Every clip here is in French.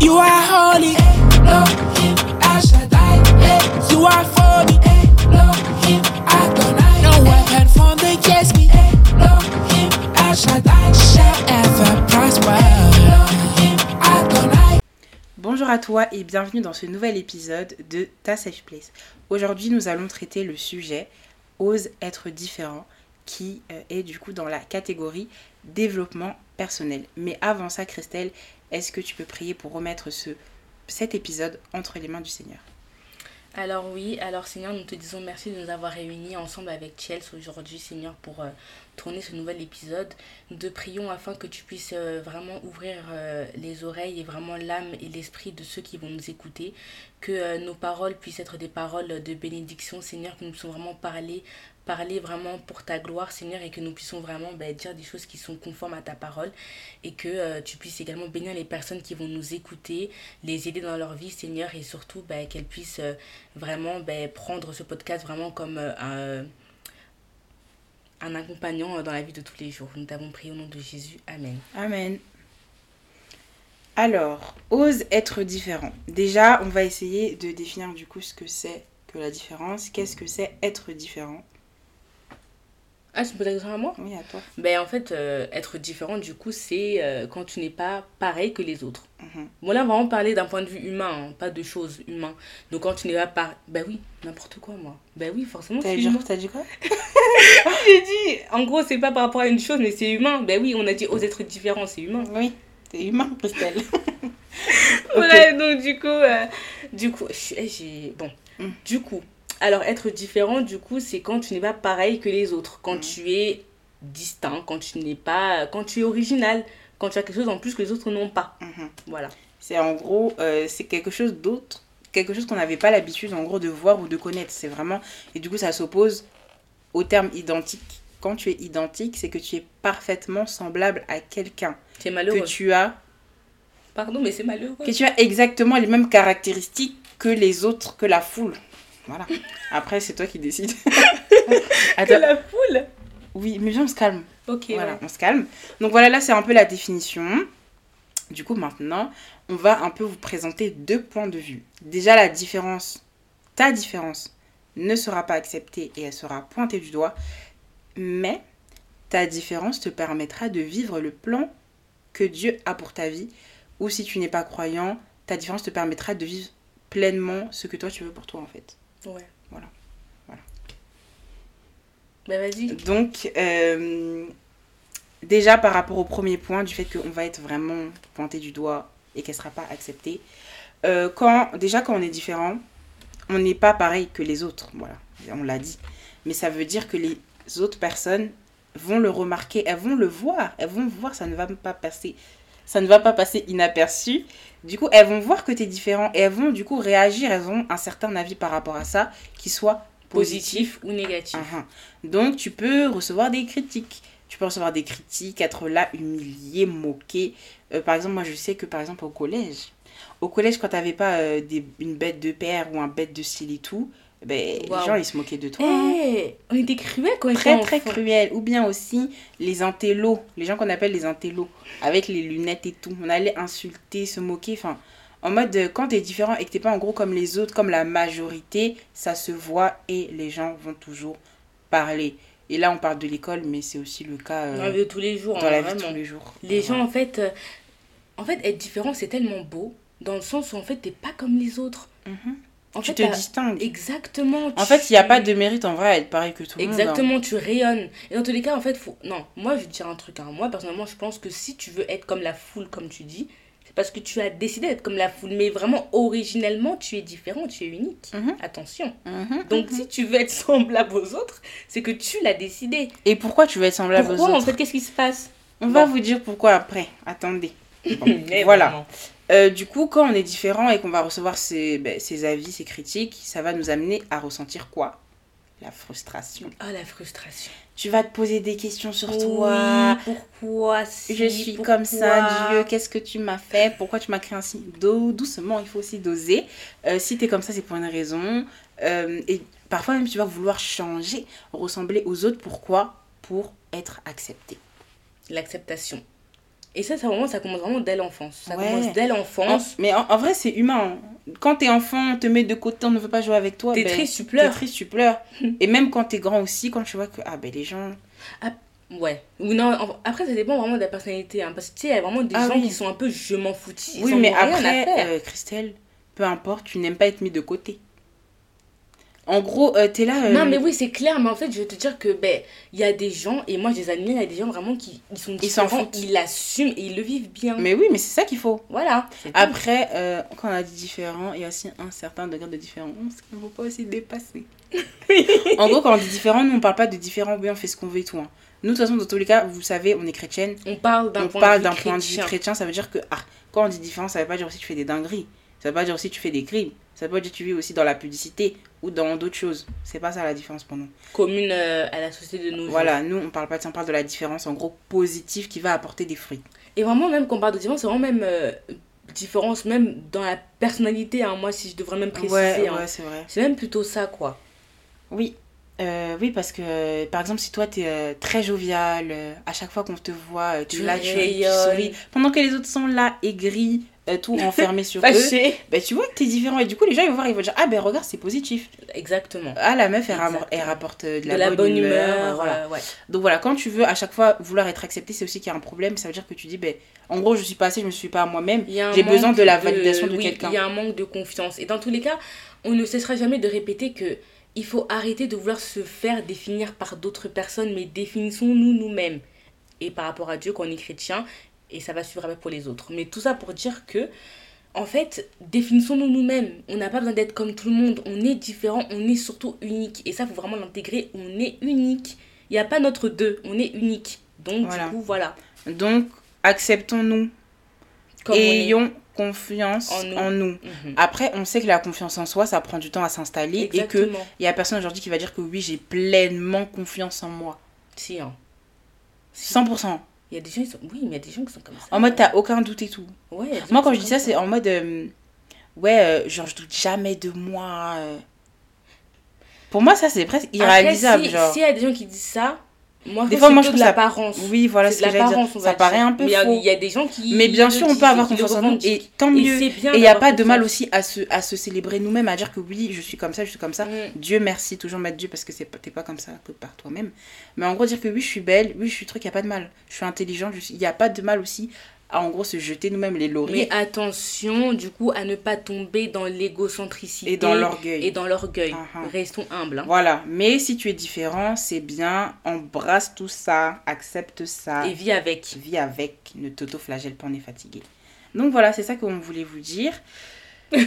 You are holy. Bonjour à toi et bienvenue dans ce nouvel épisode de Ta Safe Place. Aujourd'hui, nous allons traiter le sujet Ose être différent qui euh, est du coup dans la catégorie développement personnel. Mais avant ça, Christelle, est-ce que tu peux prier pour remettre ce, cet épisode entre les mains du Seigneur? Alors oui, alors Seigneur, nous te disons merci de nous avoir réunis ensemble avec Chelsea aujourd'hui, Seigneur, pour euh, tourner ce nouvel épisode. Te prions afin que tu puisses euh, vraiment ouvrir les oreilles et vraiment l'âme et l'esprit de ceux qui vont nous écouter. Que nos paroles puissent être des paroles de bénédiction, Seigneur, que nous puissions vraiment parler parler vraiment pour ta gloire, Seigneur, et que nous puissions vraiment ben, dire des choses qui sont conformes à ta parole, et que euh, tu puisses également bénir les personnes qui vont nous écouter, les aider dans leur vie, Seigneur, et surtout ben, qu'elles puissent euh, vraiment ben, prendre ce podcast vraiment comme euh, un, un accompagnant dans la vie de tous les jours. Nous t'avons prié au nom de Jésus. Amen. Amen. Alors, ose être différent. Déjà, on va essayer de définir du coup ce que c'est que la différence. Qu'est-ce que c'est être différent? Ah, tu me poses la question à moi Oui, à toi. Ben, en fait, euh, être différent, du coup, c'est euh, quand tu n'es pas pareil que les autres. Mhm. Bon, là, on va vraiment parler d'un point de vue humain, hein, pas de choses humaines. Donc, quand tu n'es pas pareil. Ben oui, n'importe quoi, moi. Ben oui, forcément. T'as dit quoi? J'ai dit, en gros, c'est pas par rapport à une chose, mais c'est humain. Ben oui, on a dit aux êtres différents, c'est humain. Oui, c'est humain, Christelle. voilà, donc, du coup, euh, du coup, j'ai. Bon, Mm. du coup. Alors, être différent, du coup, c'est quand tu n'es pas pareil que les autres, quand Mm. tu es distinct, quand tu n'es pas, quand tu es original, quand tu as quelque chose en plus que les autres n'ont pas. Mhm. Voilà. C'est en gros, euh, c'est quelque chose d'autre, quelque chose qu'on n'avait pas l'habitude en gros de voir ou de connaître. C'est vraiment, et du coup, ça s'oppose au terme identique. Quand tu es identique, c'est que tu es parfaitement semblable à quelqu'un. C'est malheureux. Que tu as, Pardon, mais c'est malheureux. que tu as exactement les mêmes caractéristiques que les autres, que la foule. Voilà. Après, c'est toi qui décides. Que Attends. la foule. Oui, mais viens, on se calme. Ok. Voilà, ouais. on se calme. Donc voilà, là c'est un peu la définition. Du coup, maintenant, on va un peu vous présenter deux points de vue. Déjà, la différence, ta différence ne sera pas acceptée et elle sera pointée du doigt. Mais ta différence te permettra de vivre le plan que Dieu a pour ta vie. Ou si tu n'es pas croyant, ta différence te permettra de vivre pleinement ce que toi tu veux pour toi en fait. Ouais. Voilà. Voilà. Bah vas-y. Donc, euh, déjà par rapport au premier point, du fait qu'on va être vraiment pointé du doigt et qu'elle ne sera pas acceptée, euh, quand, déjà quand on est différent, on n'est pas pareil que les autres, voilà, on l'a dit. Mais ça veut dire que les autres personnes vont le remarquer, elles vont le voir, elles vont voir, ça ne va pas passer, ça ne va pas passer inaperçu. Du coup, elles vont voir que tu es différent et elles vont du coup réagir, elles ont un certain avis par rapport à ça qui soit positif Positif ou négatif. Mhm. Donc, tu peux recevoir des critiques. Tu peux recevoir des critiques, être là, humilié, moqué. Euh, par exemple, moi, je sais que, par exemple, au collège, au collège, quand t'avais pas euh, des, une bête de père ou un bête de style et tout, ben, les gens, ils se moquaient de Eh, toi. hein. on était cruels quand Très, était très enfant. cruel. Ou bien aussi, les intellos, les gens qu'on appelle les intellos, avec les lunettes et tout. On allait insulter, se moquer, enfin... En mode, euh, quand t'es différent et que t'es pas en gros comme les autres, comme la majorité, ça se voit et les gens vont toujours parler. Et là, on parle de l'école, mais c'est aussi le cas euh, Dans la vie de tous les jours. dans hein, la vie de tous les jours. Les gens, en fait, euh, en fait, être différent, c'est tellement beau, dans le sens où, en fait, t'es pas comme les autres. Mhm. En Tu fait, te distingues. Exactement. En fait, il n'y a pas de mérite en vrai à être pareil que tout le monde. hein. Exactement, tu rayonnes. Et dans tous les cas, en fait, faut... non, moi, je vais te dire un truc. hein. Moi, personnellement, je pense que si tu veux être comme la foule, comme tu dis, c'est parce que tu as décidé d'être comme la foule. Mais vraiment, originellement, tu es différent, tu es unique. Mhm. Attention. Mhm. Donc, si tu veux être semblable aux autres, c'est que tu l'as décidé. Et pourquoi tu veux être semblable Pourquoi, aux en autres fait, qu'est-ce qui se passe? On va vous dire pourquoi après. Attendez. Bon, voilà. vraiment. Euh, du coup, quand on est différent et qu'on va recevoir ses, ben, ses avis, ses critiques, ça va nous amener à ressentir quoi? La frustration. Ah, la frustration. Tu vas te poser des questions sur Oui, toi. pourquoi si, Je suis pourquoi comme ça, Dieu, qu'est-ce que tu m'as fait? Pourquoi tu m'as créé ainsi Dou- Doucement, il faut aussi doser. Euh, si tu es comme ça, c'est pour une raison. Euh, et parfois même, tu vas vouloir changer, ressembler aux autres. Pourquoi? Pour être accepté. L'acceptation. Et ça, ça, vraiment, ça commence vraiment dès l'enfance. Ça Ouais. commence dès En- l'enfance. mais en, en vrai, c'est humain. hein. Quand t'es enfant, on te met de côté, on ne veut pas jouer avec toi. T'es ben, triste, tu T'es pleures. triste, tu pleures. Et même quand t'es grand aussi, quand tu vois que ah, ben, les gens. Ouais. Ou non, en- après, ça dépend vraiment de la personnalité. hein, parce que tu sais, il y a vraiment des Ah gens oui. qui sont un peu je m'en foutis. Oui, mais après, euh, Christelle, peu importe, tu n'aimes pas être mis de côté. En gros, euh, t'es là. euh, Non, mais oui, c'est clair, mais en fait, je vais te dire que, ben, il y a des gens, et moi, je les admire, il y a des gens vraiment qui ils sont Ils s'en différents, foutent. ils l'assument et ils le vivent bien. Mais oui, mais c'est ça qu'il faut. Voilà. Après, euh, quand on a dit différent, il y a aussi un certain degré de différence qu'il ne faut pas aussi dépasser. en gros, quand on dit différent, nous, on parle pas de différent, oui, on fait ce qu'on veut et tout. hein. Nous, de toute façon, dans tous les cas, vous savez, on est chrétienne. On parle d'un On point, de vue point de vue chrétien. chrétien, ça veut dire que, ah, quand on dit différent, ça veut pas dire aussi que tu fais des dingueries. Ça veut pas dire aussi que tu fais des crimes. Ça veut pas dire que tu vis aussi dans la publicité ou dans d'autres choses. C'est pas ça la différence pour nous. commune euh, à la société de nos jours. Voilà, nous, on parle pas de ça, on parle de la différence, en gros, positive qui va apporter des fruits. Et vraiment, même quand on parle de différence, c'est vraiment même euh, différence, même dans la personnalité, hein, moi, si je devrais même préciser. ouais, hein. ouais, c'est vrai. C'est même plutôt ça, quoi. Oui, euh, oui, parce que euh, par exemple, si toi t'es euh, très jovial, à chaque fois qu'on te voit, tu Tu là, tu, souris, pendant que les autres sont là, aigris, euh, tout renfermés sur eux, Fâché. ben, tu vois que t'es différent. Et du coup, les gens ils vont voir, ils vont dire Ah, ben regarde, c'est positif. Exactement. Ah, la meuf, elle, ram- Exactement. elle rapporte euh, de De la, la, bonne, humeur. voilà. euh, ouais. Donc voilà, quand tu veux à chaque fois vouloir être accepté, c'est aussi qu'il y a un problème. Ça veut dire que tu dis Ben, en gros, je suis pas assez, je me suis pas à moi-même. J'ai besoin de la validation de oui, quelqu'un. Il y a un manque de confiance. Et dans tous les cas, on ne cessera jamais de répéter que il faut arrêter de vouloir se faire définir par d'autres personnes, mais définissons-nous nous-mêmes. Et par rapport à Dieu, quand on est chrétien, et ça va suivre avec pour les autres. Mais tout ça pour dire que, en fait, définissons-nous nous-mêmes. On n'a pas besoin d'être comme tout le monde. On est différent, on est surtout unique. Et ça, faut vraiment l'intégrer. On est unique. Il n'y a pas notre deux, on est unique. Donc, Voilà. du coup, voilà. Donc, acceptons-nous. Ayons confiance En nous. en nous. Mhm. Après, on sait que la confiance en soi, ça prend du temps à s'installer et que il y a personne aujourd'hui qui va dire que oui, j'ai pleinement confiance en moi. Si, hein. Si. 100%. Il y a des gens, ils sont... oui, mais il y a des gens qui sont comme ça. En mode, t'as aucun doute et tout. Ouais, Moi, quand je dis ça, c'est en mode, euh, ouais, euh, genre, je doute jamais de moi. euh. Pour moi, ça, c'est presque Après, irréalisable. si- genre. S'il y a des gens qui disent ça, moi, Des fois, moi, je trouve ça- l'apparence. Oui, voilà C'est ce que j'allais dire. Ça paraît un peu Mais a- faux. il y a des gens qui. Mais bien sûr, on peut avoir confiance en nous et tant mieux. Et il n'y a pas de mal aussi à se, à se célébrer nous-mêmes, à dire que oui, je suis comme ça, je suis comme ça. Mm. Dieu merci, toujours mettre Dieu parce que t'es pas comme ça que par toi-même. Mais en gros, dire que oui, je suis belle, oui, je suis truc, il n'y a pas de mal. Je suis intelligente, il n'y a pas de mal aussi à en gros se jeter nous-mêmes les lauriers Mais attention, du coup, à ne pas tomber dans l'égocentricité et dans l'orgueil. et dans l'orgueil. Uh-huh. Restons humbles. hein. Voilà, mais si tu es différent, c'est bien, embrasse tout ça, accepte ça, Et vis avec. vis avec, ne t'auto-flagelle pas, on est fatigué. Donc voilà, c'est ça qu'on voulait vous dire.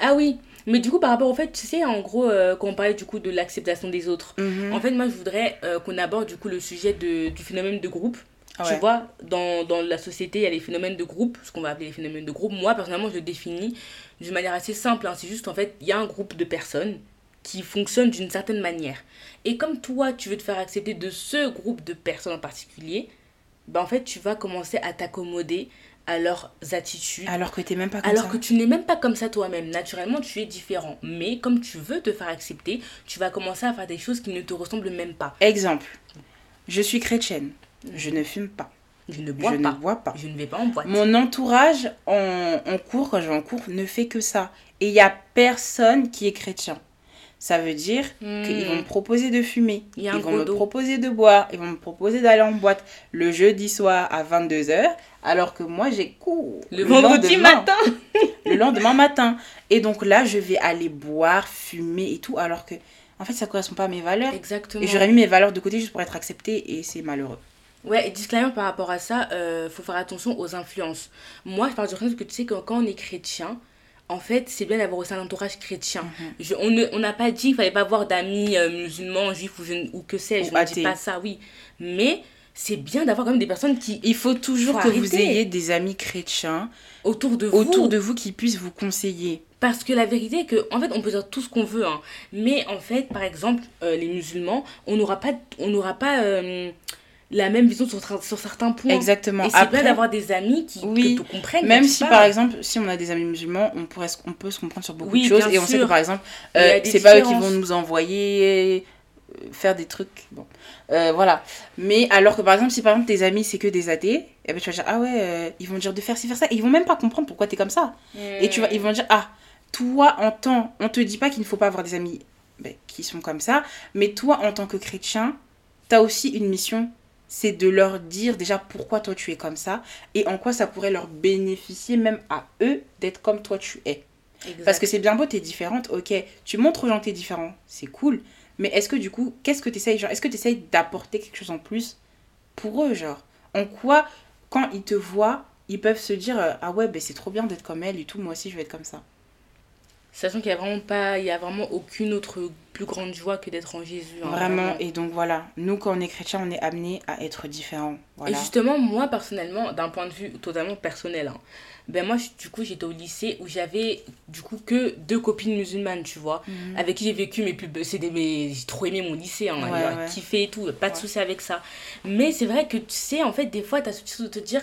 Ah oui, mais du coup, par rapport au fait, tu sais, en gros, euh, quand on parlait du coup de l'acceptation des autres, Mhm. en fait, moi, je voudrais euh, qu'on aborde du coup le sujet de, du phénomène de groupe. Ah Tu vois, dans, dans la société, il y a les phénomènes de groupe, ce qu'on va appeler les phénomènes de groupe. Moi, personnellement, je le définis d'une manière assez simple. hein. C'est juste, en fait, il y a un groupe de personnes qui fonctionnent d'une certaine manière. Et comme toi, tu veux te faire accepter de ce groupe de personnes en particulier, ben, en fait, tu vas commencer à t'accommoder à leurs attitudes. Alors que t'es même pas comme Alors ça. que tu n'es même pas comme ça toi-même. Naturellement, tu es différent. Mais comme tu veux te faire accepter, tu vas commencer à faire des choses qui ne te ressemblent même pas. Exemple, je suis chrétienne, je ne fume pas, Je ne bois je pas. ne bois pas. Je ne vais pas en boîte. Mon entourage en, en cours, quand je vais en cours, ne fait que ça. Et il n'y a personne qui est chrétien. Ça veut dire qu'ils vont me proposer de fumer, Hmm. Ils vont me proposer de boire, ils vont me proposer d'aller en boîte le jeudi soir à 22h, alors que moi j'ai cours Le vendredi lendemain. matin. le lendemain matin. Et donc là, je vais aller boire, fumer et tout, alors que, en fait, ça correspond pas à mes valeurs. Exactement. Et j'aurais mis mes valeurs de côté juste pour être acceptée, et c'est malheureux. Ouais, et disclaimer par rapport à ça, euh, faut faire attention aux influences. Moi, je parle du principe que tu sais que quand on est chrétien, en fait, c'est bien d'avoir aussi un entourage chrétien. Mhm. Je- on n'a pas dit qu'il fallait pas avoir d'amis euh, musulmans, juifs ou, je ou que sais-je. On ne dit pas ça, oui. Mais c'est bien d'avoir quand même des personnes qui Il faut toujours Faut que vous ayez des amis chrétiens autour de vous autour de vous qui puissent vous conseiller. Parce que la vérité est que, en fait, on peut dire tout ce qu'on veut, hein. mais en fait, par exemple, euh, les musulmans, on n'aura pas, on n'aura pas euh, la même vision sur, certains points. Exactement. Et c'est bien d'avoir des amis qui Oui. te comprennent. Même si par exemple, si on a des amis musulmans, on, pourrait, on peut se comprendre sur beaucoup Oui, de choses et on sait que par exemple, euh, c'est pas eux qui vont nous envoyer euh, faire des trucs. Bon, Euh, voilà. Mais alors que par exemple, si par exemple tes amis c'est que des athées, eh ben, tu vas dire ah ouais, euh, ils vont dire de faire ci, faire ça, et ils vont même pas comprendre pourquoi t'es comme ça. Et tu vas, ils vont dire ah, toi en tant, on te dit pas qu'il ne faut pas avoir des amis ben, qui sont comme ça, mais toi en tant que chrétien, t'as aussi une mission. C'est de leur dire déjà pourquoi toi tu es comme ça et en quoi ça pourrait leur bénéficier même à eux d'être comme toi tu es. Exact. Parce que c'est bien beau, t'es différente, ok. Tu montres aux gens que t'es différent, c'est cool. Mais est-ce que du coup, qu'est-ce que t'essayes genre, Est-ce que t'essayes d'apporter quelque chose en plus pour eux, genre? En quoi, quand ils te voient, ils peuvent se dire euh, Ah ouais, ben c'est trop bien d'être comme elle et tout, moi aussi je vais être comme ça. Sachant qu'il y a vraiment pas, il y a vraiment aucune autre plus grande joie que d'être en Jésus. hein, Vraiment, et donc voilà, nous quand on est chrétien, on est amené à être différent. Voilà. Et justement, moi personnellement, d'un point de vue totalement personnel, hein, ben moi, du coup, j'étais au lycée où j'avais du coup que deux copines musulmanes, tu vois, Mhm. avec qui j'ai vécu mes plus. des, mes- j'ai trop aimé mon lycée, hein, Ouais, j'ai ouais. kiffé et tout, pas de Ouais. souci avec ça. Mais c'est vrai que tu sais, en fait, des fois, t'as ce truc de te dire.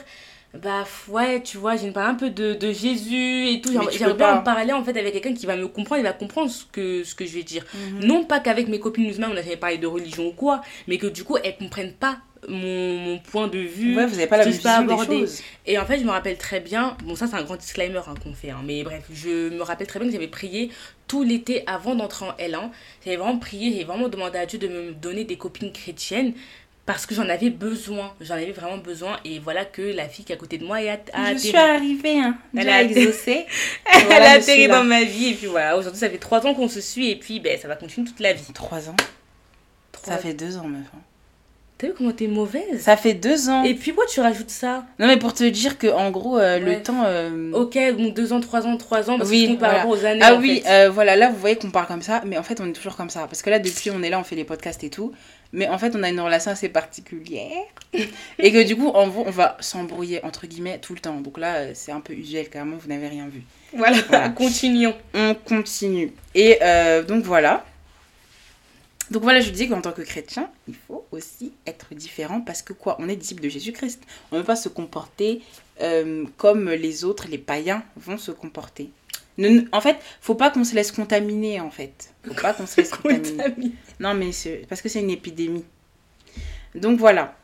Bah ouais, tu vois, j'ai une part un peu de, de Jésus et tout. J'aimerais bien pas. en parler en fait avec quelqu'un qui va me comprendre, il va comprendre ce que, ce que je vais dire. Mhm. Non pas qu'avec mes copines musulmanes on a jamais parlé de religion ou quoi, mais que du coup elles comprennent pas mon, mon point de vue. Ouais, vous avez pas la sais pas vision des choses. Et en fait, je me rappelle très bien, bon ça c'est un grand disclaimer hein, qu'on fait, hein, mais bref, je me rappelle très bien que j'avais prié tout l'été avant d'entrer en L1. J'avais vraiment prié, j'ai vraiment demandé à Dieu de me donner des copines chrétiennes parce que j'en avais besoin, j'en avais vraiment besoin et voilà que la fille qui est à côté de moi a Je atterri. suis arrivée, hein. Elle a exaucé. Elle Voilà, a atterri dans ma vie et puis voilà, aujourd'hui ça fait trois ans qu'on se suit et puis ben, ça va continuer toute la vie. Trois ans. Ça fait deux ans, meuf. hein. T'as vu comment t'es mauvaise Ça fait deux ans. Et puis pourquoi tu rajoutes ça Non, mais pour te dire que en gros, euh, Ouais. le temps. euh, Ok, donc deux ans, trois ans, trois ans, parce Oui, par voilà. aux années. Ah en oui, fait. euh, voilà, là vous voyez qu'on parle comme ça, mais en fait on est toujours comme ça. Parce que là, depuis on est là, on fait les podcasts et tout. Mais en fait, on a une relation assez particulière. et que du coup, en gros, on va s'embrouiller entre guillemets tout le temps. Donc là, c'est un peu usuel, carrément, vous n'avez rien vu. Voilà, Voilà. continuons. On continue. Et donc voilà. Donc voilà, je disais qu'en tant que chrétien, il faut aussi être différent parce que quoi On est disciple de Jésus-Christ. On ne peut pas se comporter euh, comme les autres, les païens, vont se comporter. Ne- en fait, faut pas qu'on se laisse contaminer en fait. Faut pas qu'on se laisse contaminer. Contamine. Non, mais c'est parce que c'est une épidémie. Donc voilà.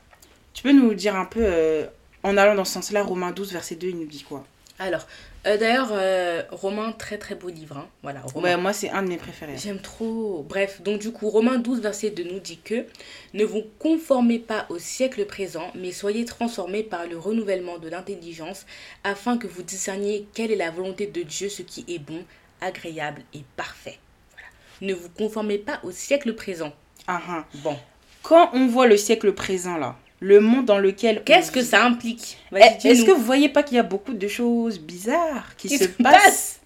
Tu peux nous dire un peu, euh, en allant dans ce sens-là, Romains 12, verset 2, il nous dit quoi? Alors, euh, d'ailleurs, euh, Romain, très très beau livre. hein. Voilà, Romain. Ouais, moi c'est un de mes préférés. J'aime trop. Bref, donc du coup, Romains 12, verset 2 nous dit que ne vous conformez pas au siècle présent, mais soyez transformés par le renouvellement de l'intelligence, afin que vous discerniez quelle est la volonté de Dieu, ce qui est bon, agréable et parfait. Voilà. Ne vous conformez pas au siècle présent. Ah, ah. Bon, Quand on voit le siècle présent là, le monde dans lequel. qu'est-ce que ça implique? Eh, Est-ce que vous voyez pas qu'il y a beaucoup de choses bizarres qui, Qui se, se passent? passent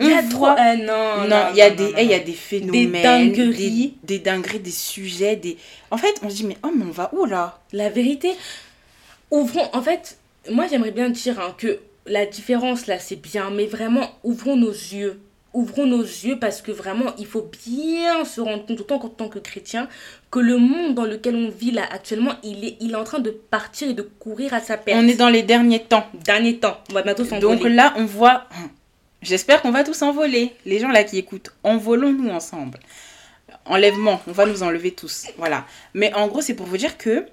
On Il y a trop. voit- euh, non, Non, il y a non, des, eh, il y a des phénomènes, dingueries. des, des dingueries, des sujets, des. En fait, on se dit mais oh mais on va où là? La vérité, ouvrons. En fait, moi j'aimerais bien dire hein, que la différence là c'est bien, mais vraiment ouvrons nos yeux. Ouvrons nos yeux parce que vraiment il faut bien se rendre compte, autant qu'en tant que chrétien, que le monde dans lequel on vit là actuellement, il est, il est en train de partir et de courir à sa perte. On est dans les derniers temps. Dernier temps, on va bientôt Donc s'envoler. là, on voit. J'espère qu'on va tous envoler. Les gens là qui écoutent, envolons-nous ensemble. Enlèvement, on va nous enlever tous. Voilà. Mais en gros, c'est pour vous dire que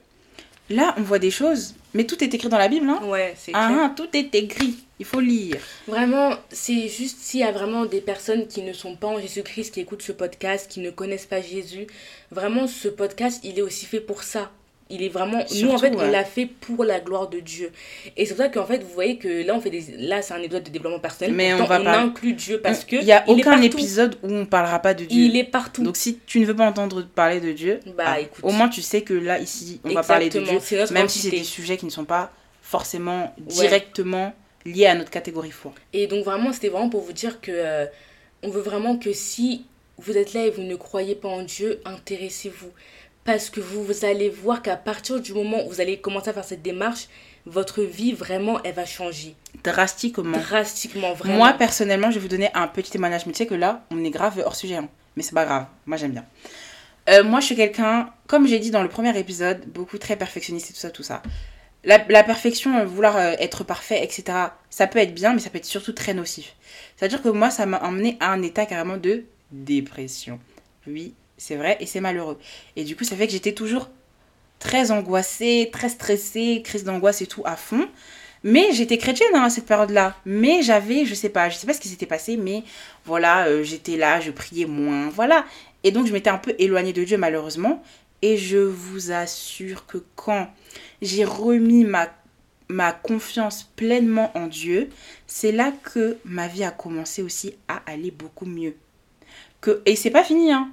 là, on voit des choses, mais tout est écrit dans la Bible. Hein Ouais, c'est ah, clair. ah, tout est écrit. Il faut lire. Vraiment, c'est juste s'il y a vraiment des personnes qui ne sont pas en Jésus-Christ, qui écoutent ce podcast, qui ne connaissent pas Jésus, vraiment ce podcast, il est aussi fait pour ça. Il est vraiment, nous en fait, on l'a fait pour la gloire de Dieu. Et c'est pour ça qu'en fait, vous voyez que là, on fait des, là, c'est un épisode de développement personnel. Mais pourtant, on va on inclut Dieu parce que Il n'y a aucun épisode où on parlera pas de Dieu. Il est partout. Donc si tu ne veux pas entendre parler de Dieu, Bah, ah, écoute. au moins tu sais que là, ici, on va parler de Dieu. Même si c'est des sujets qui ne sont pas forcément directement liés à notre catégorie foi. Et donc vraiment, c'était vraiment pour vous dire que euh, on veut vraiment que si vous êtes là et vous ne croyez pas en Dieu, intéressez-vous. parce que vous, vous allez voir qu'à partir du moment où vous allez commencer à faire cette démarche, votre vie vraiment elle va changer Drastiquement. drastiquement vraiment. Moi, personnellement, je vais vous donner un petit témoignage. Mais tu sais que là, on est grave hors sujet. hein. Mais c'est pas grave. Moi, j'aime bien. Euh, moi, je suis quelqu'un, comme j'ai dit dans le premier épisode, beaucoup très perfectionniste et tout ça, tout ça. La, perfection, vouloir euh, être parfait, etc., ça peut être bien, mais ça peut être surtout très nocif. C'est-à-dire que moi, ça m'a emmené à un état carrément de dépression. Oui, c'est vrai, et c'est malheureux. Et du coup, ça fait que j'étais toujours très angoissée, très stressée, crise d'angoisse et tout à fond. Mais j'étais chrétienne hein, à cette période-là. Mais j'avais, je sais pas, je sais pas ce qui s'était passé, mais voilà, euh, j'étais là, je priais moins, voilà. Et donc je m'étais un peu éloignée de Dieu malheureusement. Et je vous assure que quand j'ai remis ma, ma confiance pleinement en Dieu, c'est là que ma vie a commencé aussi à aller beaucoup mieux. Que, et c'est pas fini, hein.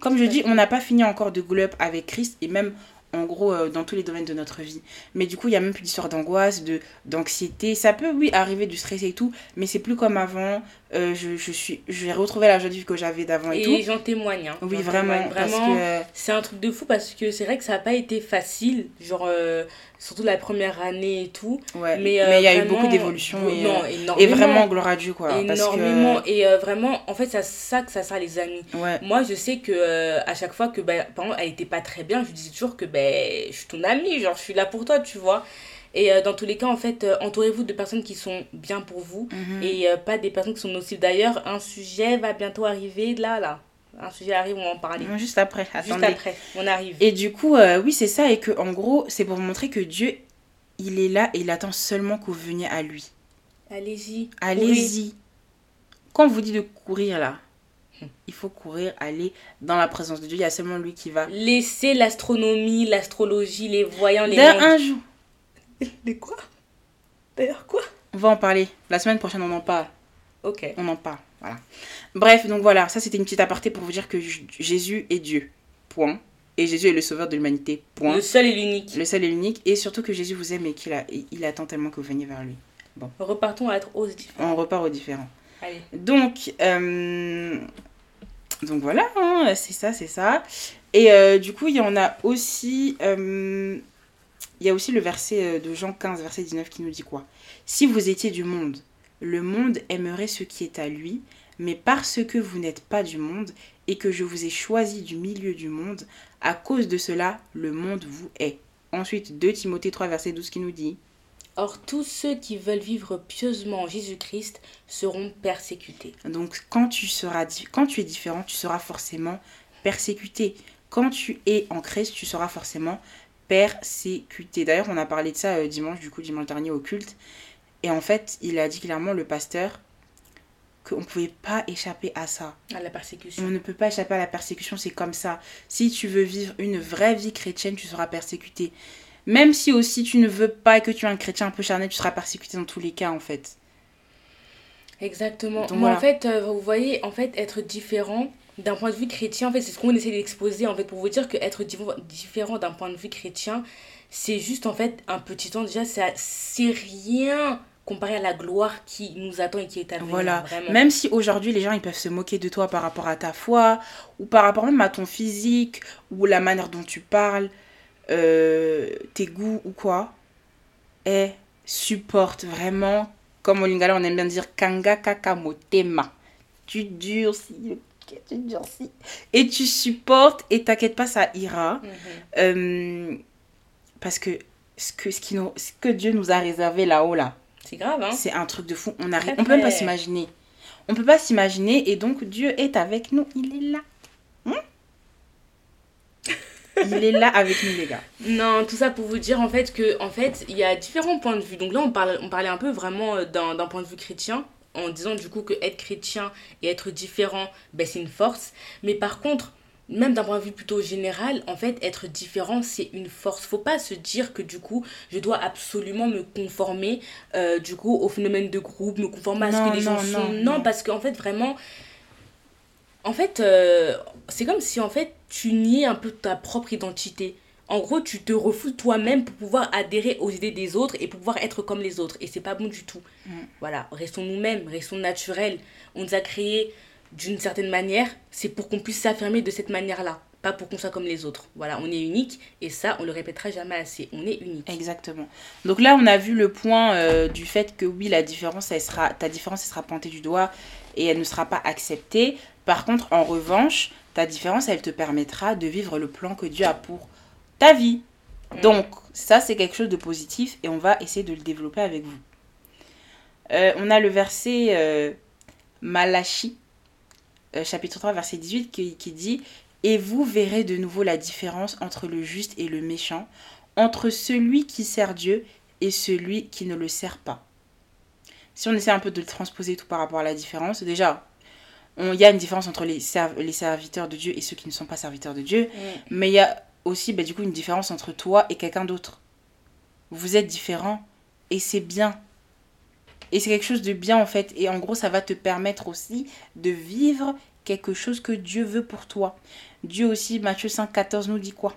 Comme je dis, on n'a pas fini encore de glow up avec Christ et même en gros euh, dans tous les domaines de notre vie. Mais du coup, il y a même plus d'histoire d'angoisse, de d'anxiété. Ça peut, oui, arriver du stress et tout, mais c'est plus comme avant. Euh, je, je suis, j'ai retrouvé la joie de vie que j'avais d'avant et, Et tout. j'en témoigne. hein. Oui, vraiment, témoigne. parce Vraiment, que c'est un truc de fou parce que c'est vrai que ça n'a pas été facile, genre euh, surtout la première année et tout. ouais, Mais euh, il y a eu vraiment, beaucoup d'évolutions et, euh, énormément. et vraiment gloire à Dieu quoi. parce que- énormément. Et euh, vraiment, en fait, c'est ça que ça sert les amis. ouais, Moi, je sais que euh, à chaque fois que, ben, par exemple, elle était pas très bien, je disais toujours que ben, je suis ton amie, genre, je suis là pour toi, tu vois. Et euh, dans tous les cas, en fait, euh, entourez-vous de personnes qui sont bien pour vous mhm. et euh, pas des personnes qui sont nocives. D'ailleurs, un sujet va bientôt arriver, là, là. Un sujet arrive, on va en parler. juste après. Juste Attendez. après, on arrive. Et du coup, oui, c'est ça. Et que, en gros, c'est pour vous montrer que Dieu, il est là et il attend seulement que vous veniez à lui. Allez-y. Allez-y. Quand on vous dit de courir là, il faut courir, aller dans la présence de Dieu. Il y a seulement lui qui va. Laissez l'astronomie, l'astrologie, les voyants, les noms- un jour, Les quoi? D'ailleurs, quoi? On va en parler. La semaine prochaine, on en parle. Ok. On en parle. Voilà. Bref, donc voilà, ça c'était une petite aparté pour vous dire que J- Jésus est Dieu. Point. Et Jésus est le sauveur de l'humanité. Point. Le seul et l'unique. Le seul et l'unique. Et surtout que Jésus vous aime et qu'il a, il attend tellement que vous veniez vers lui. Repartons à être positif. On repart au différent. Allez. Donc, euh, donc voilà, hein, c'est ça, c'est ça. Et euh, du coup, il y en a aussi, euh, il y a aussi le verset euh, de Jean 15, verset 19 qui nous dit quoi? Si vous étiez du monde, le monde aimerait ce qui est à lui, mais parce que vous n'êtes pas du monde et que je vous ai choisi du milieu du monde, à cause de cela, le monde vous est. Ensuite, 2 Timothée 3, verset 12 qui nous dit Or, tous ceux qui veulent vivre pieusement en Jésus-Christ seront persécutés. Donc quand tu seras quand tu es différent, tu seras forcément persécuté. Quand tu es en Christ, tu seras forcément persécuté. D'ailleurs, on a parlé de ça euh, dimanche, du coup dimanche dernier au culte. Et en fait, il a dit clairement le pasteur qu'on ne pouvait pas échapper à ça. À la persécution. On ne peut pas échapper à la persécution, c'est comme ça. Si tu veux vivre une vraie vie chrétienne, tu seras persécuté. Même si aussi tu ne veux pas et que tu es un chrétien un peu charnel, tu seras persécuté dans tous les cas en fait. Exactement. Donc, voilà. en fait, euh, vous voyez, en fait, être différent d'un point de vue chrétien, en fait, c'est ce qu'on essaie d'exposer, en fait, pour vous dire que être différent d'un point de vue chrétien, c'est juste, en fait, un petit temps. Déjà, c'est rien comparé à la gloire qui nous attend et qui est à venir. Voilà. Vraiment. Même si aujourd'hui les gens ils peuvent se moquer de toi par rapport à ta foi ou par rapport même à ton physique ou la manière dont tu parles, euh, tes goûts ou quoi, et supporte vraiment, comme au lingala on aime bien dire kanga kaka motema. Tu durcis, ok, tu durcis. Et tu supportes et t'inquiète pas, ça ira. Mhm. Euh, parce que ce que, ce, qui nous, ce que Dieu nous a réservé là-haut là, C'est grave, hein c'est un truc de fou. On arrive, on peut même pas s'imaginer. On peut pas s'imaginer et donc Dieu est avec nous. Il est là. Hein? Il est là avec nous les gars. Non, tout ça pour vous dire en fait que en fait il y a différents points de vue. Donc là on parle, on parlait un peu vraiment euh, d'un point de vue chrétien en disant du coup que être chrétien et être différent ben, c'est une force. Mais par contre même d'un point de vue plutôt général, en fait, être différent, c'est une force. Faut pas se dire que du coup, je dois absolument me conformer euh, du coup au phénomène de groupe, me conformer à ce Non, que les gens non, sont. non. parce qu'en fait, vraiment, en fait, euh, c'est comme si en fait tu niais un peu ta propre identité. En gros, tu te refoules toi-même pour pouvoir adhérer aux idées des autres et pour pouvoir être comme les autres. Et c'est pas bon du tout. Mm. Voilà, restons nous-mêmes, restons naturels. On nous a créés d'une certaine manière, c'est pour qu'on puisse s'affirmer de cette manière-là. pas pour qu'on soit comme les autres. Voilà, on est unique et ça, on le répétera jamais assez. On est unique. Exactement. Donc là, on a vu le point euh, du fait que oui, la différence, elle sera, ta différence, elle sera pointée du doigt et elle ne sera pas acceptée. Par contre, en revanche, ta différence, elle te permettra de vivre le plan que Dieu a pour ta vie. Mm. Donc, ça, c'est quelque chose de positif et on va essayer de le développer avec vous. Euh, on a le verset euh, Malachi, euh, chapitre 3, verset 18, qui, qui dit Et vous verrez de nouveau la différence entre le juste et le méchant, entre celui qui sert Dieu et celui qui ne le sert pas. Si on essaie un peu de le transposer tout par rapport à la différence, déjà, il y a une différence entre les, serv- les serviteurs de Dieu et ceux qui ne sont pas serviteurs de Dieu. Mais il y a aussi bah, du coup une différence entre toi et quelqu'un d'autre. Vous êtes différents et c'est bien. Et c'est quelque chose de bien en fait. Et en gros, ça va te permettre aussi de vivre quelque chose que Dieu veut pour toi. Dieu aussi, Matthieu 5, 14 nous dit quoi?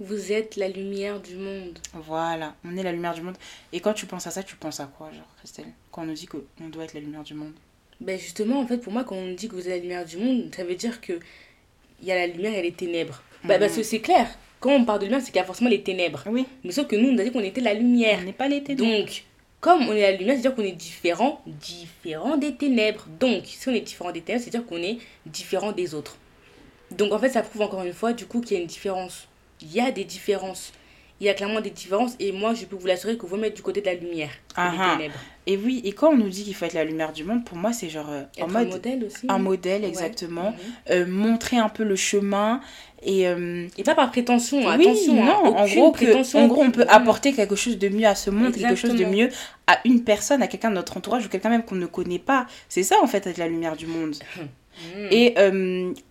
Vous êtes la lumière du monde. Voilà, on est la lumière du monde. Et quand tu penses à ça, tu penses à quoi, genre, Christelle? Quand on nous dit qu'on doit être la lumière du monde Ben justement, en fait, pour moi, quand on dit que vous êtes la lumière du monde, ça veut dire que il y a la lumière et les ténèbres. Bah. Parce que c'est clair, quand on parle de lumière, c'est qu'il y a forcément les ténèbres. Oui, Mais sauf que nous, on a dit qu'on était la lumière. on n'est pas l'été. Donc, comme on est la lumière, c'est-à-dire qu'on est différent, différent des ténèbres. Donc, si on est différent des ténèbres, c'est-à-dire qu'on est différent des autres. Donc, en fait, ça prouve encore une fois, du coup, qu'il y a une différence. Il y a des différences. Il y a clairement des différences. Et moi, je peux vous l'assurer que vous mettre du côté de la lumière. Ah des ah. Et oui, et quand on nous dit qu'il faut être la lumière du monde, pour moi, c'est genre euh, en un modèle aussi. un modèle exactement, Mhm. Euh, montrer un peu le chemin et euh, Et pas par prétention, oui, attention. hein, non, en aucune gros, que, en gros, on peut aucune- apporter quelque chose de mieux à ce monde, quelque chose de mieux à une personne, à quelqu'un de notre entourage ou quelqu'un même qu'on ne connaît pas. C'est ça en fait être la lumière du monde. Mhm. Et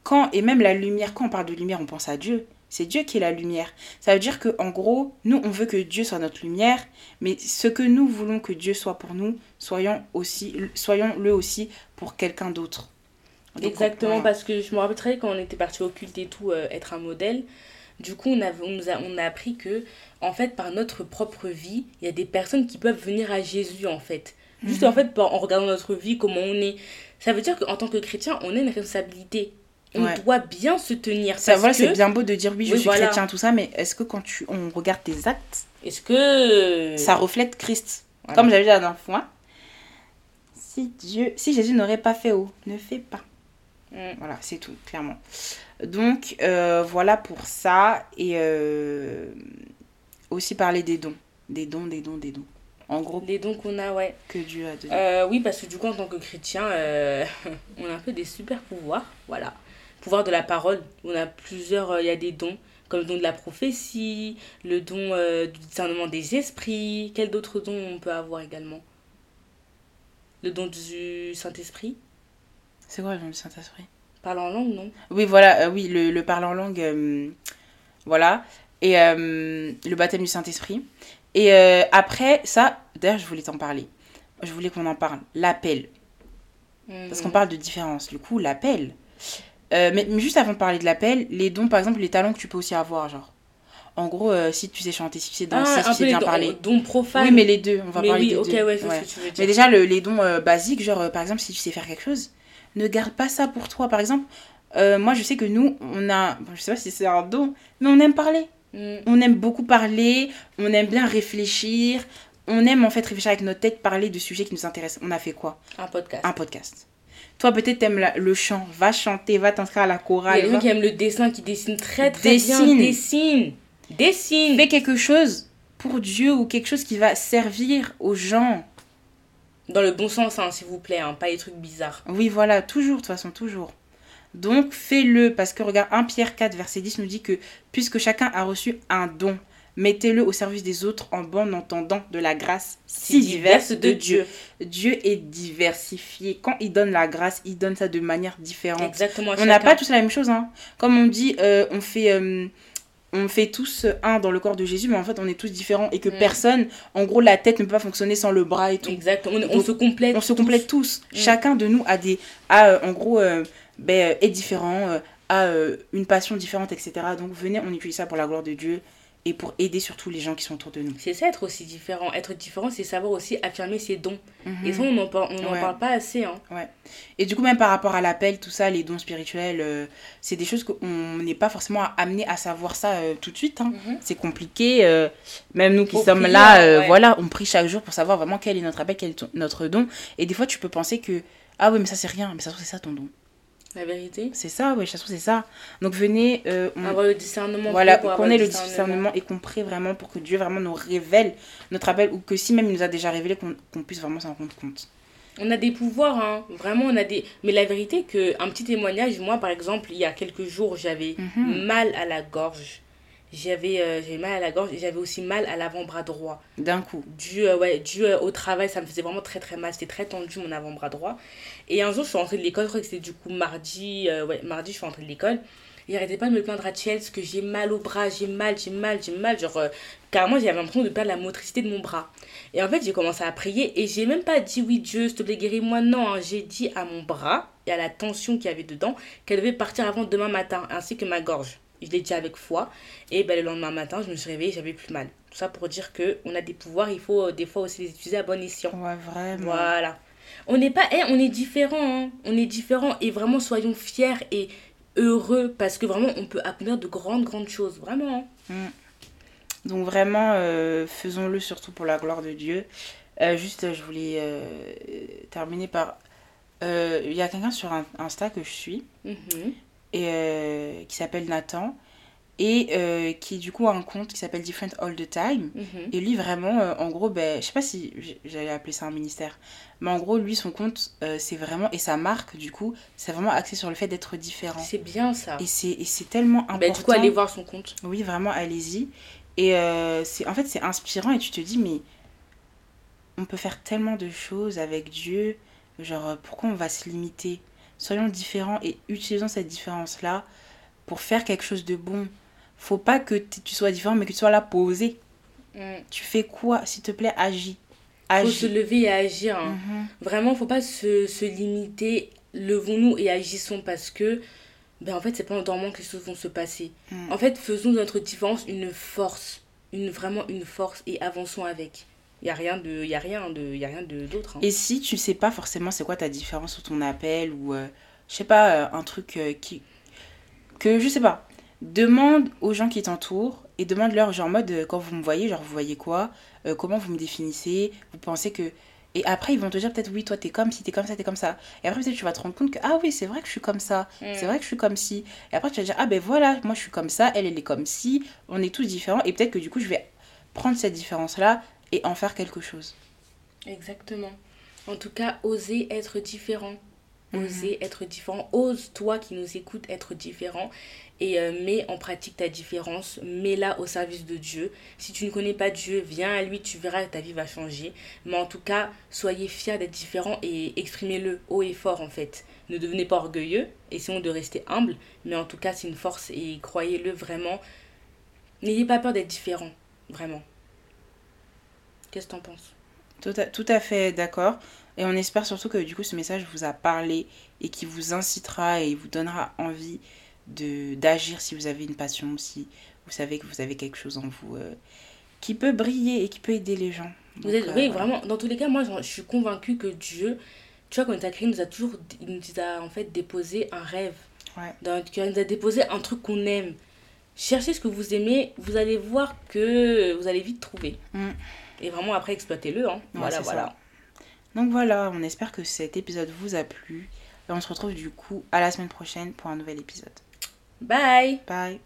quand et même la lumière, quand on parle de lumière, on pense à Dieu. C'est Dieu qui est la lumière. Ça veut dire que en gros, nous on veut que Dieu soit notre lumière, mais ce que nous voulons que Dieu soit pour nous, soyons aussi, soyons le aussi pour quelqu'un d'autre. Donc, Exactement, parce que je me rappelle très quand on était parti au culte et tout, euh, être un modèle. Du coup, on a, on, nous a, on a appris que, en fait, par notre propre vie, il y a des personnes qui peuvent venir à Jésus, en fait. Juste, Mhm. en fait, en regardant notre vie, comment on est. Ça veut dire qu'en tant que chrétien, on a une responsabilité. On Ouais. doit bien se tenir. Ça, voilà, que, c'est bien beau de dire oui, je Oui, suis voilà. chrétien, tout ça, mais est-ce que quand tu, on regarde tes actes, Est-ce que. ça reflète Christ Voilà. Comme j'avais dit la dernière fois, si Dieu, si Jésus n'aurait pas fait haut, ne fais pas. Mm. Voilà, c'est tout, clairement. Donc, euh, voilà pour ça. Et euh, aussi parler des dons. Des dons, des dons, des dons. En gros, Les dons qu'on a, ouais. que Dieu a donné. Euh, oui, parce que du coup, en tant que chrétien, euh, on a un peu des super pouvoirs. Voilà. Pouvoir de la parole. On a plusieurs. euh, Il y a des dons, comme le don de la prophétie, le don euh, du discernement des esprits. Quels d'autres dons on peut avoir également? Le don du Saint-Esprit? C'est quoi le nom du Saint-Esprit? Parler en langue, non? Oui, voilà, euh, oui, le, le parler en langue, euh, voilà. Et euh, le baptême du Saint-Esprit. Et après, ça, d'ailleurs, je voulais t'en parler. Je voulais qu'on en parle. L'appel. Parce qu'on Mhm. parle de différence. Du coup, l'appel. Euh, mais, mais juste avant de parler de l'appel, les dons, par exemple, les talents que tu peux aussi avoir, genre. En gros, euh, si tu sais chanter, si tu sais danser, Ah, si tu sais bien dons, parler. dons profanes. Oui, mais les deux, on va Mais parler oui, des deux. ouais, je vois Ouais. ce que tu veux dire. Mais déjà, le- les dons euh, basiques, genre, euh, par exemple, si tu sais faire quelque chose, ne garde pas ça pour toi. Par exemple, euh, moi, je sais que nous, on a, bon, je sais pas si c'est un don, mais on aime parler. Mm. On aime beaucoup parler, on aime bien réfléchir, on aime en fait réfléchir avec notre tête, parler de sujets qui nous intéressent. On a fait quoi? Un podcast. Un podcast. Toi, peut-être t'aimes la- le chant, va chanter, va t'inscrire à la Il y a chorale. des gens qui aiment le dessin, qui dessinent très très Dessine. bien. Dessine. Dessine. Fais quelque chose pour Dieu ou quelque chose qui va servir aux gens. Dans le bon sens, hein, s'il vous plaît, hein, pas les trucs bizarres. Oui, voilà, toujours, de toute façon, toujours. Donc, fais-le, parce que regarde, 1 Pierre 4, verset 10 nous dit que puisque chacun a reçu un don, mettez-le au service des autres en bon entendant de la grâce si diverse de Dieu. Dieu est diversifié. Quand il donne la grâce, il donne ça de manière différente. Exactement. On n'a pas tous la même chose. Hein. Comme on dit, euh, on fait... euh, on fait tous un dans le corps de Jésus, mais en fait, on est tous différents et que Mm. personne, en gros, la tête ne peut pas fonctionner sans le bras et tout. Exactement. On, on Donc, se complète. On se complète tous. Mm. Chacun de nous a des, a, euh, en gros, euh, ben, est différent, euh, a une passion différente, etc. Donc venez, on utilise ça pour la gloire de Dieu et pour aider surtout les gens qui sont autour de nous. C'est ça, être aussi différent. Être différent, c'est savoir aussi affirmer ses dons. Mhm. Et ça, on n'en par- Ouais. parle pas assez. Hein. Ouais. Et du coup, même par rapport à l'appel, tout ça, les dons spirituels, euh, c'est des choses qu'on n'est pas forcément amené à savoir ça euh, tout de suite. hein. Mhm. C'est compliqué. euh, même nous qui sommes là, ouais. voilà, on prie chaque jour pour savoir vraiment quel est notre appel, quel est notre don. Et des fois, tu peux penser que, ah oui, mais ça, c'est rien. Mais ça c'est ça ton don. La vérité. C'est ça, oui, trouve, c'est ça. Donc, venez, euh, on- Avoir le discernement. voilà, qu'on ait le discernement et qu'on prie vraiment pour que Dieu vraiment nous révèle notre appel ou que si même il nous a déjà révélé, qu'on qu'on puisse vraiment s'en rendre compte. On a des pouvoirs, hein. vraiment, on a des... Mais la vérité que un petit témoignage, moi, par exemple, il y a quelques jours, j'avais Mhm. mal à la gorge. J'avais euh, j'avais mal à la gorge et j'avais aussi mal à l'avant-bras droit. D'un coup. Dû, euh, ouais, dû euh, au travail, ça me faisait vraiment très très mal. C'était très tendu mon avant-bras droit. Et un jour, je suis rentrée de l'école, je crois que c'était du coup mardi. euh, ouais, mardi, je suis rentrée de l'école. Il arrêtait pas de me plaindre à Chelsea que j'ai mal au bras, j'ai mal, j'ai mal, j'ai mal. Genre, carrément, j'avais l'impression de perdre la motricité de mon bras. Et en fait, j'ai commencé à prier et j'ai même pas dit oui, Dieu, s'il te plaît, guéris-moi. Non, hein. j'ai dit à mon bras et à la tension qu'il y avait dedans qu'elle devait partir avant demain matin, ainsi que ma gorge. Je l'ai dit avec foi. Et ben, le lendemain matin, je me suis réveillée, j'avais plus mal. Tout ça pour dire que on a des pouvoirs, il faut euh, des fois aussi les utiliser à bon escient. Ouais, vraiment. Voilà. On n'est pas, eh, on est différent, on est différent et vraiment soyons fiers et heureux parce que vraiment on peut accomplir de grandes grandes choses, vraiment. hein. Donc vraiment, euh, faisons-le surtout pour la gloire de Dieu. Euh, juste, je voulais euh, terminer par... euh, Il y a quelqu'un sur un- Insta que je suis Mhm. Et, euh, qui s'appelle Nathan et euh, qui du coup a un compte qui s'appelle Different All the Time. Mhm. Et lui vraiment, euh, en gros, ben, je sais pas si j'allais appeler ça un ministère, mais en gros, lui, son compte, euh, c'est vraiment, et sa marque, du coup, c'est vraiment axé sur le fait d'être différent. C'est bien ça. Et c'est et c'est tellement important. Bah, du coup, allez voir son compte. Oui, vraiment, allez-y. Et c'est en fait, c'est inspirant et tu te dis, mais on peut faire tellement de choses avec Dieu. Genre, pourquoi on va se limiter Soyons différents et utilisons cette différence-là pour faire quelque chose de bon. Faut pas que tu sois différent, mais que tu sois là posé. Mm. Tu fais quoi S'il te plaît, agis. Faut se Agis. lever et agir. hein. Mhm. Vraiment, faut pas se, se limiter. Levons-nous et agissons parce que, ben en fait, c'est pas en dormant que les choses vont se passer. Mm. En fait, faisons de notre différence une force, une vraiment une force et avançons avec. Il y a rien de, y a rien de, y a rien de d'autre. hein. Et si tu sais pas forcément c'est quoi ta différence sur ton appel ou euh, je sais pas euh, un truc euh, qui que je sais pas, demande aux gens qui t'entourent et demande-leur genre en mode euh, quand vous me voyez genre vous voyez quoi, comment vous me définissez, vous pensez que et après ils vont te dire peut-être oui toi t'es comme si t'es comme ça t'es comme ça et après peut-être tu vas te rendre compte que ah oui c'est vrai que je suis comme ça Mm. c'est vrai que je suis comme si et après tu vas dire ah ben voilà moi je suis comme ça elle elle est comme si on est tous différents et peut-être que du coup je vais prendre cette différence là et en faire quelque chose Exactement. En tout cas, oser être différent. Mhm. Oser être différent. Ose, toi qui nous écoutes, être différent. Et euh, mets en pratique ta différence. Mets-la au service de Dieu. Si tu ne connais pas Dieu, viens à lui, tu verras que ta vie va changer. Mais en tout cas, soyez fiers d'être différent et exprimez-le haut et fort en fait. Ne devenez pas orgueilleux. Essayons de rester humble. Mais en tout cas, c'est une force et croyez-le vraiment. N'ayez pas peur d'être différent. Vraiment. Qu'est-ce que t'en penses? Tout à, tout à fait d'accord. Et on espère surtout que du coup ce message vous a parlé et qui vous incitera et vous donnera envie de d'agir si vous avez une passion, si vous savez que vous avez quelque chose en vous euh, qui peut briller et qui peut aider les gens. Vous Donc, êtes, euh, oui, vraiment, dans tous les cas, moi, je, suis convaincue que Dieu, tu vois, quand il t'a créé, il nous a toujours, il nous a en fait déposé un rêve. Ouais. Cœur, il nous a déposé un truc qu'on aime. Cherchez ce que vous aimez, vous allez voir que vous allez vite trouver. Mm. Et vraiment, après, exploitez-le. Hein. Ouais, voilà, voilà. ça. Donc voilà, on espère que cet épisode vous a plu. Et on se retrouve du coup à la semaine prochaine pour un nouvel épisode. Bye Bye